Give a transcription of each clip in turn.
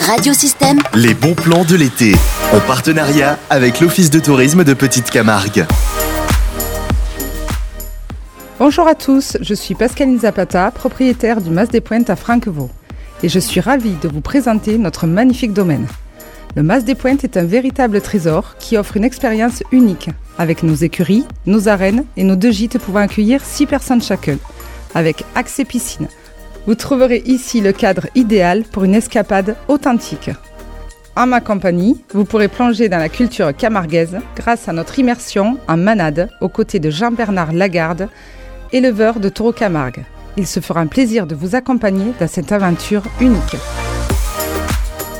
Radiosystème. Les bons plans de l'été. En partenariat avec l'Office de tourisme de Petite Camargue. Bonjour à tous, je suis Pascaline Zapata, propriétaire du Mas des Pointes à Franquevaux. Et je suis ravie de vous présenter notre magnifique domaine. Le Mas des Pointes est un véritable trésor qui offre une expérience unique, avec nos écuries, nos arènes et nos deux gîtes pouvant accueillir 6 personnes chacun, avec accès piscine. Vous trouverez ici le cadre idéal pour une escapade authentique. En ma compagnie, vous pourrez plonger dans la culture camarguaise grâce à notre immersion en manade aux côtés de Jean-Bernard Lagarde, éleveur de taureaux Camargue. Il se fera un plaisir de vous accompagner dans cette aventure unique.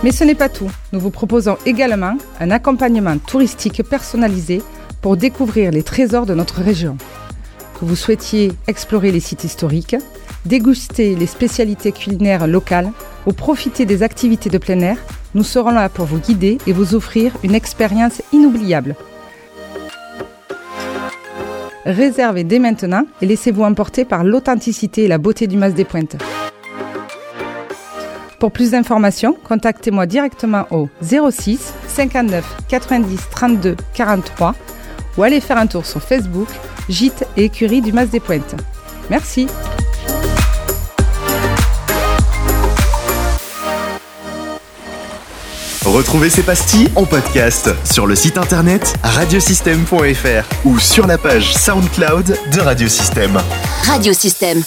Mais ce n'est pas tout. Nous vous proposons également un accompagnement touristique personnalisé pour découvrir les trésors de notre région. Que vous souhaitiez explorer les sites historiques, déguster les spécialités culinaires locales ou profiter des activités de plein air, nous serons là pour vous guider et vous offrir une expérience inoubliable. Réservez dès maintenant et laissez-vous emporter par l'authenticité et la beauté du Mas des Pointes. Pour plus d'informations, contactez-moi directement au 06 59 90 32 43 ou allez faire un tour sur Facebook, Gîte et Écurie du Mas des Pointes. Merci. Retrouvez ces pastilles en podcast sur le site internet radiosystème.fr ou sur la page SoundCloud de Radiosystème. Radiosystème.